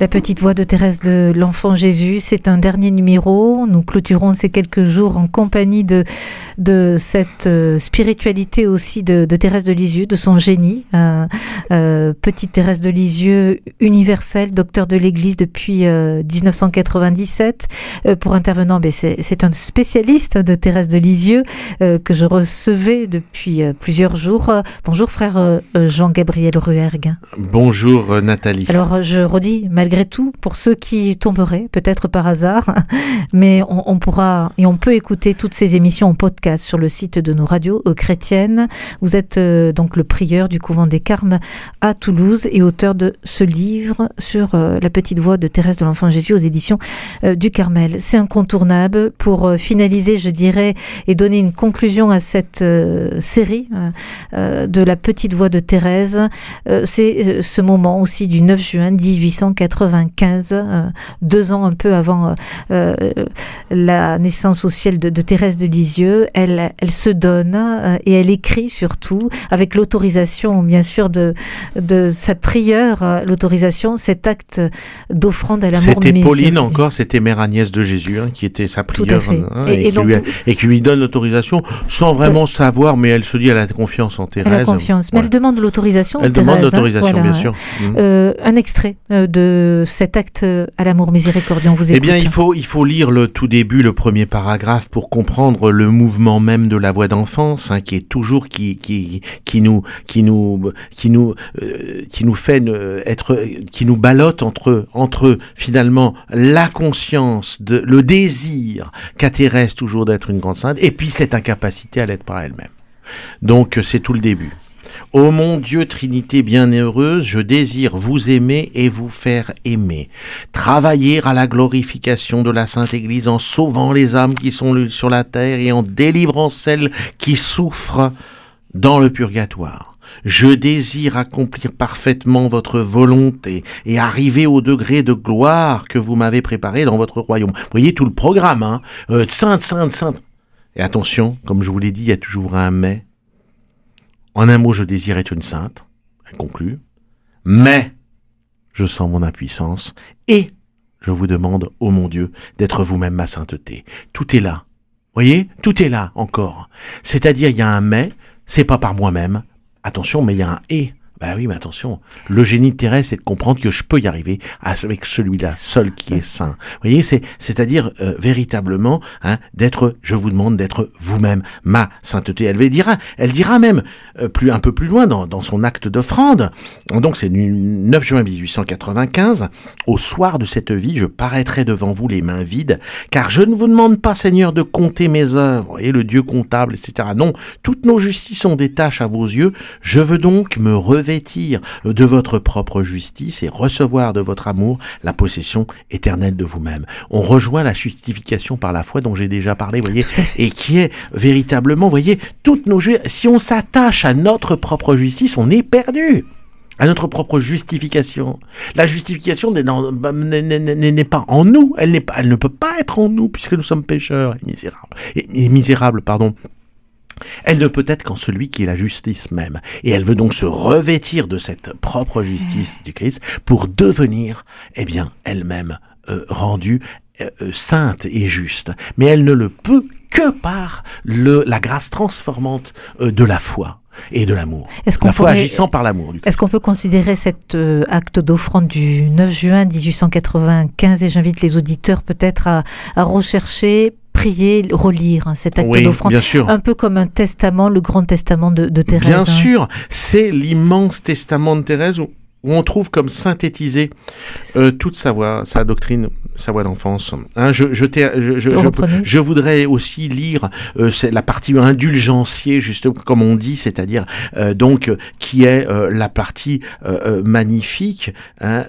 La petite voix de Thérèse de l'Enfant Jésus, c'est un dernier numéro. Nous clôturons ces quelques jours en compagnie de, de cette euh, spiritualité aussi de, Thérèse de Lisieux, de son génie. Euh, euh, petite Thérèse de Lisieux, universelle, docteur de l'Église depuis 1997. pour intervenant, ben c'est un spécialiste de Thérèse de Lisieux que je recevais depuis plusieurs jours. Bonjour frère Jean-Gabriel Ruergue. Bonjour Nathalie. Alors je redis, malgré malgré tout, pour ceux qui tomberaient, peut-être par hasard, mais on, pourra et on peut écouter toutes ces émissions en podcast sur le site de nos radios chrétiennes. Vous êtes euh, donc le prieur du couvent des Carmes à Toulouse et auteur de ce livre sur euh, la petite voix de Thérèse de l'Enfant Jésus aux éditions euh, du Carmel. C'est incontournable pour finaliser, je dirais, et donner une conclusion à cette série de la petite voix de Thérèse. C'est ce moment aussi du 9 juin 1880 95, euh, deux ans un peu avant euh, euh, la naissance au ciel de, Thérèse de Lisieux. Elle, elle se donne et elle écrit surtout, avec l'autorisation bien sûr de, de sa prière, l'autorisation, cet acte d'offrande à l'amour C'était Pauline encore, c'était Mère Agnès de Jésus hein, qui était sa prieure hein, et, qui lui, donne l'autorisation sans vraiment savoir, mais elle se dit elle a confiance en Thérèse. Elle a confiance, mais elle demande l'autorisation. Elle demande hein. l'autorisation, bien sûr. un extrait de cet acte à l'amour miséricordieux On vous Eh bien, il faut, il faut lire le tout début, le premier paragraphe, pour comprendre le mouvement même de la voix d'enfance, hein, qui est toujours qui, qui, qui nous, qui nous, qui nous, euh, qui nous fait être, qui nous ballotte entre, entre finalement la conscience, de, le désir qu'a Thérèse toujours d'être une grande sainte, et puis cette incapacité à l'être par elle-même. Donc, c'est tout le début. Ô mon Dieu Trinité bienheureuse, je désire vous aimer et vous faire aimer. Travailler à la glorification de la Sainte Église en sauvant les âmes qui sont sur la terre et en délivrant celles qui souffrent dans le purgatoire. Je désire accomplir parfaitement votre volonté et arriver au degré de gloire que vous m'avez préparé dans votre royaume. Voyez tout le programme, hein euh, Sainte, Sainte, Sainte. Et attention, comme je vous l'ai dit, il y a toujours un mais. En un mot, je désire être une sainte, elle conclut, mais je sens mon impuissance et je vous demande, ô mon Dieu, d'être vous-même ma sainteté. Tout est là. Voyez, tout est là encore. C'est-à-dire, il y a un mais, c'est pas par moi-même. Attention, mais il y a un et. Ben oui, mais attention, le génie de Thérèse, c'est de comprendre que je peux y arriver avec celui-là seul qui est saint. Vous voyez, c'est c'est-à-dire euh, véritablement hein, d'être, je vous demande d'être vous-même ma sainteté. Elle dira, elle dira même euh, plus un peu plus loin dans, dans son acte d'offrande. Donc c'est du 9 juin 1895. Au soir de cette vie, je paraîtrai devant vous les mains vides, car je ne vous demande pas, Seigneur, de compter mes œuvres et le Dieu comptable, etc. Non, toutes nos justices sont des tâches à vos yeux. Je veux donc me revêtir de votre propre justice et recevoir de votre amour la possession éternelle de vous-même. On rejoint la justification par la foi dont j'ai déjà parlé, voyez, et qui est véritablement, voyez, toutes nos si on s'attache à notre propre justice, on est perdu à notre propre justification. La justification n'est pas en nous, elle, n'est pas, elle ne peut pas être en nous puisque nous sommes pécheurs et misérables. et misérables, pardon. Elle ne peut être qu'en celui qui est la justice même. Et elle veut donc se revêtir de cette propre justice du Christ pour devenir, eh bien, elle-même euh, rendue euh, euh, sainte et juste. Mais elle ne le peut que par le, la grâce transformante de la foi et de l'amour. La foi agissant par l'amour. Est-ce qu'on peut considérer cet acte d'offrande du 9 juin 1895 et j'invite les auditeurs peut-être à, à rechercher prier, relire hein, cet acte d'offrande. Un peu comme un testament, le grand testament de, de Thérèse. Bien hein. sûr, c'est l'immense testament de Thérèse où, on trouve comme synthétisé euh, toute sa voix, sa doctrine, sa voix d'enfance. Hein, je, je, je, voudrais aussi lire euh, la partie indulgencier, juste comme on dit, c'est-à-dire euh, donc qui est euh, la partie magnifique hein,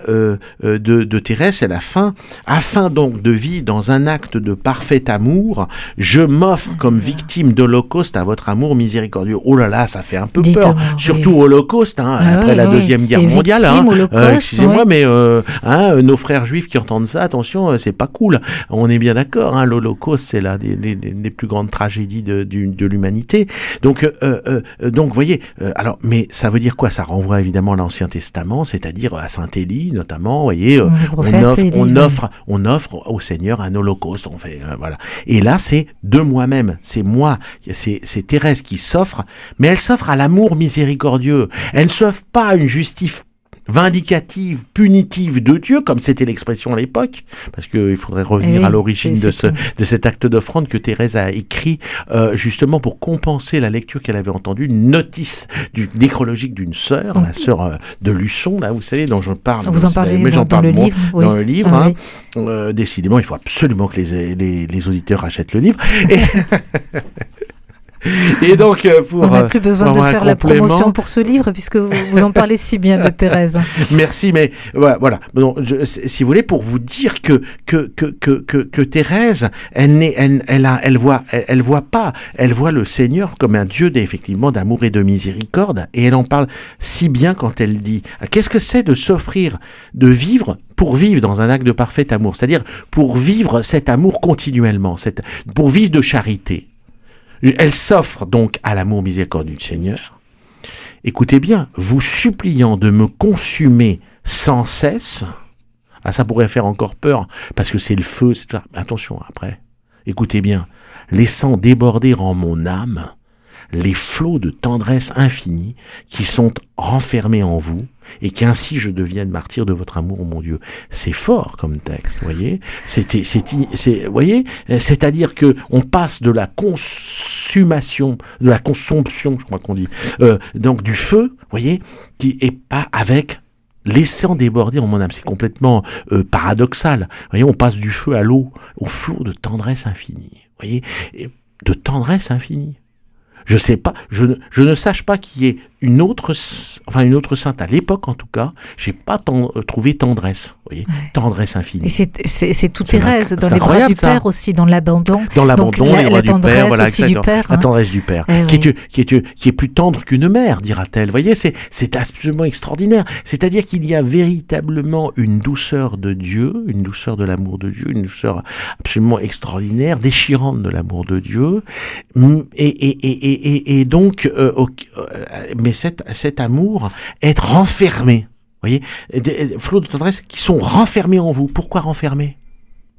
de, de Thérèse à la fin, afin donc de vivre dans un acte de parfait amour, je m'offre comme victime d'Holocauste à votre amour miséricordieux. Oh là là, ça fait un peu peur, surtout Holocauste, hein, ah après la deuxième guerre mondiale hein. Euh, Excusez-moi, ouais. mais euh, hein, euh, nos frères juifs qui entendent ça, attention, c'est pas cool. On est bien d'accord. Hein, L'Holocauste, c'est la des, plus grandes tragédies de, l'humanité. Donc, euh, donc, voyez. alors, mais ça veut dire quoi? Ça renvoie évidemment à l'Ancien Testament, c'est-à-dire à Saint Élie notamment. Voyez, on offre, on oui. offre, on offre au Seigneur un holocauste. On fait, voilà. Et là, c'est de moi-même. C'est moi. C'est Thérèse qui s'offre, mais elle s'offre à l'amour miséricordieux. Elle ne s'offre pas à une justice vindicative, punitive de Dieu, comme c'était l'expression à l'époque, parce qu'il faudrait revenir Eh oui, à l'origine de, ce, de cet acte d'offrande que Thérèse a écrit euh, justement pour compenser la lecture qu'elle avait entendue, une notice du nécrologique d'une sœur, la sœur euh, de Luçon, là, vous savez, dont je parle. Vous en parlez mais dans, parle le livre. oui. dans le livre. Ah hein. Euh, décidément, il faut absolument que les, les, les auditeurs achètent le livre. Et, et donc, euh, pour... On n'a euh, plus besoin de faire la promotion pour ce livre puisque vous, vous en parlez si bien de Thérèse. Merci, mais voilà. voilà. Bon, je- si vous voulez, pour vous dire que que que que que, Thérèse, elle elle, elle a, elle voit, elle, elle voit pas, elle voit le Seigneur comme un Dieu effectivement d'amour et de miséricorde, et elle en parle si bien quand elle dit qu'est-ce que c'est de s'offrir, de vivre pour vivre dans un acte de parfait amour, c'est-à-dire pour vivre cet amour continuellement, cette, pour vivre de charité. Elle s'offre donc à l'amour miséricordieux du Seigneur. Écoutez bien, vous suppliant de me consumer sans cesse, ah ça pourrait faire encore peur, parce que c'est le feu, etc. Attention après, écoutez bien, laissant déborder en mon âme les flots de tendresse infinie qui sont renfermés en vous, et qu'ainsi je devienne martyr de votre amour, mon Dieu. C'est fort comme texte, voyez. C'était, c'est, voyez, c'est-à-dire que on passe de la consommation, de la consomption, je crois qu'on dit, euh, donc du feu, voyez, qui est pas avec laissant déborder en mon âme. C'est complètement euh, paradoxal. Voyez, on passe du feu à l'eau, au flot de tendresse infinie. Voyez, de tendresse infinie. Je sais pas, je ne, je ne sache pas qu'il y ait une autre, enfin une autre sainte à l'époque en tout cas. J'ai pas trouvé tendresse. Vous voyez, Ouais. tendresse Et infinie. c'est c'est- c'est tout C'est Thérèse dans les bras du ça. Père aussi, dans l'abandon. Dans l'abandon, la- les la bras du tendresse Père, voilà, du. Père, La hein. tendresse du Père, Eh qui, oui. est, qui, est, qui est plus tendre qu'une mère, dira-t-elle. Vous voyez, c'est, c'est absolument extraordinaire. C'est-à-dire qu'il y a véritablement une douceur de Dieu, une douceur de l'amour de Dieu, une douceur absolument extraordinaire, déchirante de l'amour de Dieu. Et, et, et, et, et, donc, euh, euh, mais cet, amour, être renfermé. Vous voyez, des, flots de tendresse qui sont renfermés en vous. Pourquoi renfermés?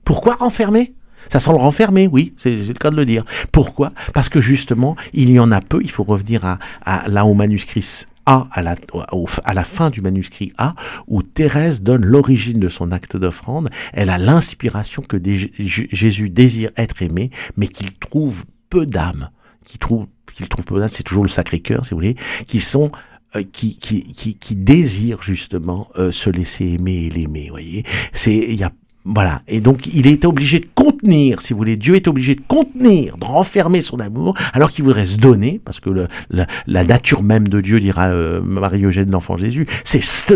Pourquoi renfermés? Ça sent le renfermer, oui, c'est le cas de le dire. Pourquoi? Parce que justement, il y en a peu, il faut revenir à, là au manuscrit A, à la, fin du manuscrit A, où Thérèse donne l'origine de son acte d'offrande. Elle a l'inspiration que Jésus désire être aimé, mais qu'il trouve peu d'âmes, qu'il trouve, qu'il trouve peu d'âmes, c'est toujours le Sacré-Cœur, si vous voulez, qui sont euh, qui, qui, qui, qui désirent justement euh, se laisser aimer et l'aimer, voyez. C'est, il y a voilà. Et donc, il est obligé de contenir, si vous voulez. Dieu est obligé de contenir, de renfermer son amour, alors qu'il voudrait se donner, parce que le- la, la nature même de Dieu, dira euh, Marie-Eugène, l'enfant Jésus, c'est se,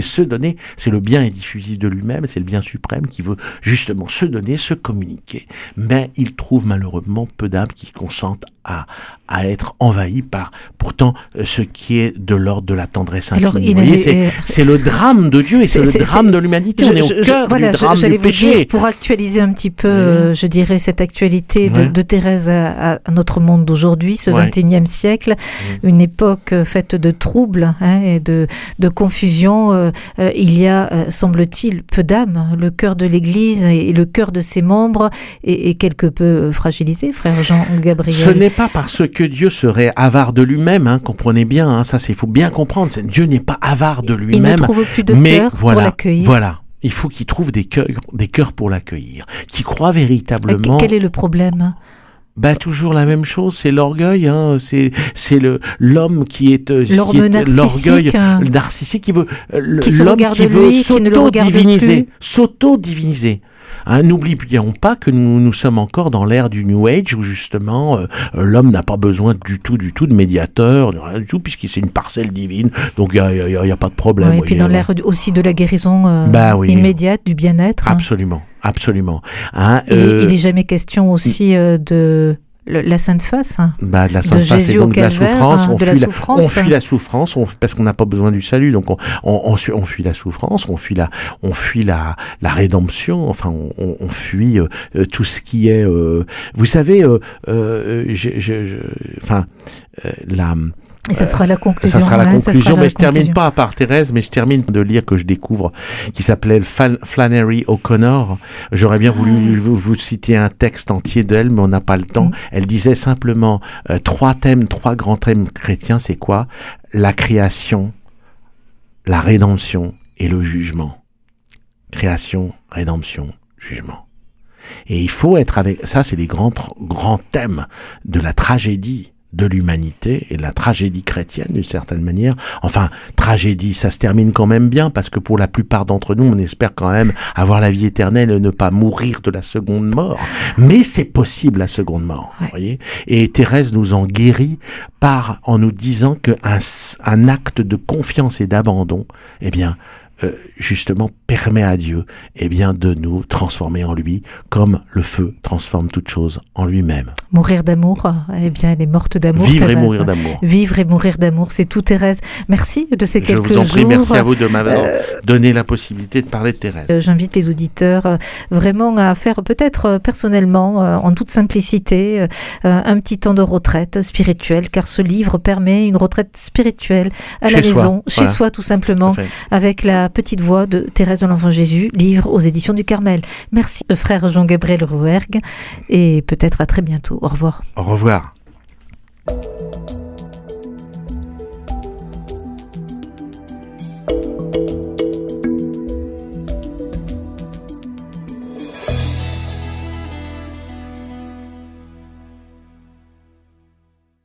se donner, c'est le bien indiffusif de lui-même, c'est le bien suprême qui veut justement se donner, se communiquer. Mais il trouve malheureusement peu d'âmes qui consentent à, à être envahies par, pourtant, euh, ce qui est de l'ordre de la tendresse infinie. C'est, euh, c'est le drame de Dieu et c'est, le drame de l'humanité. Je- On est au cœur voilà, du drame du vous péché. dire, pour actualiser un petit peu, euh, je dirais, cette actualité de, Thérèse à, à notre monde d'aujourd'hui, ce Ouais. 21e siècle, une époque euh, faite de troubles hein, et de, de confusion. euh, il y a, semble-t-il, peu d'âme. Le cœur de l'Église et, et le cœur de ses membres est, est quelque peu fragilisé, frère Jean-Gabriel. Ce n'est pas parce que Dieu serait avare de lui-même, hein, comprenez bien, hein, ça c'est faut bien comprendre. Dieu n'est pas avare de Il ne lui-même, trouve plus de mais cœur pour l'accueillir. voilà. Il faut qu'il trouve des cœurs, des cœurs pour l'accueillir, qui croient véritablement. Quel est le problème? Bah toujours la même chose, c'est l'orgueil, hein, c'est c'est le l'homme qui est euh, L'orme est- narcissique, l'orgueil hein. narcissique qui veut euh, l'homme qui veut lui, qui ne le Hein, N'oublions pas que nous, nous sommes encore dans l'ère du New Age où justement euh, euh, l'homme n'a pas besoin du tout, du tout de médiateur, de rien du tout, puisqu'il c'est une parcelle divine, donc il n'y a, y a pas de problème. Ouais, Et puis dans l'ère aussi de la guérison euh, Bah oui. immédiate, du bien-être. hein. Absolument, absolument. Hein, Il, est- euh, il est jamais question aussi euh, la sainte face hein, bah, de la sainte de face Jésus et donc de la souffrance. hein, On, de fuit la, souffrance. on fuit la souffrance on- parce qu'on n'a pas besoin du salut. Donc on, on, on, fuit la souffrance, on fuit la, on fuit la, la rédemption. Enfin, on, on- fuit euh, euh, tout ce qui est. euh, vous savez, euh, euh, je, je, je- enfin, euh, la. Et ça sera la conclusion. Ça sera la conclusion, sera mais la je termine pas par Thérèse, mais je termine de lire que je découvre, qui s'appelait Flan- Flannery O'Connor. J'aurais bien voulu Ah. vous, vous citer un texte entier d'elle, mais on n'a pas le temps. Mm. Elle disait simplement euh, trois thèmes, trois grands thèmes chrétiens, c'est quoi? La création, la rédemption et le jugement. Création, rédemption, jugement. Et il faut être avec ça, c'est les grands grands thèmes de la tragédie de l'humanité et de la tragédie chrétienne d'une certaine manière. Enfin, tragédie, ça se termine quand même bien parce que pour la plupart d'entre nous, on espère quand même avoir la vie éternelle et ne pas mourir de la seconde mort. Mais c'est possible la seconde mort, Ouais. vous voyez. Et Thérèse nous en guérit par en nous disant que un acte de confiance et d'abandon, eh bien, euh, justement permet à Dieu eh bien de nous transformer en lui comme le feu transforme toute chose en lui-même. Mourir d'amour, eh bien, elle est morte d'amour. Vivre et mourir d'amour. Vivre et mourir d'amour, c'est tout, Thérèse. Merci de ces Je quelques vous en prie, jours. merci à vous de m'avoir Euh, donné la possibilité de parler de Thérèse. Euh, J'invite les auditeurs euh, vraiment à faire peut-être personnellement, en toute simplicité, un petit temps de retraite spirituelle, car ce livre permet une retraite spirituelle à la soi, maison, chez soi tout simplement, avec la petite voix de Thérèse de l'Enfant Jésus, livre aux éditions du Carmel. Merci, frère Jean-Gabriel Rouergue, et peut-être à très bientôt. Au revoir. Au revoir.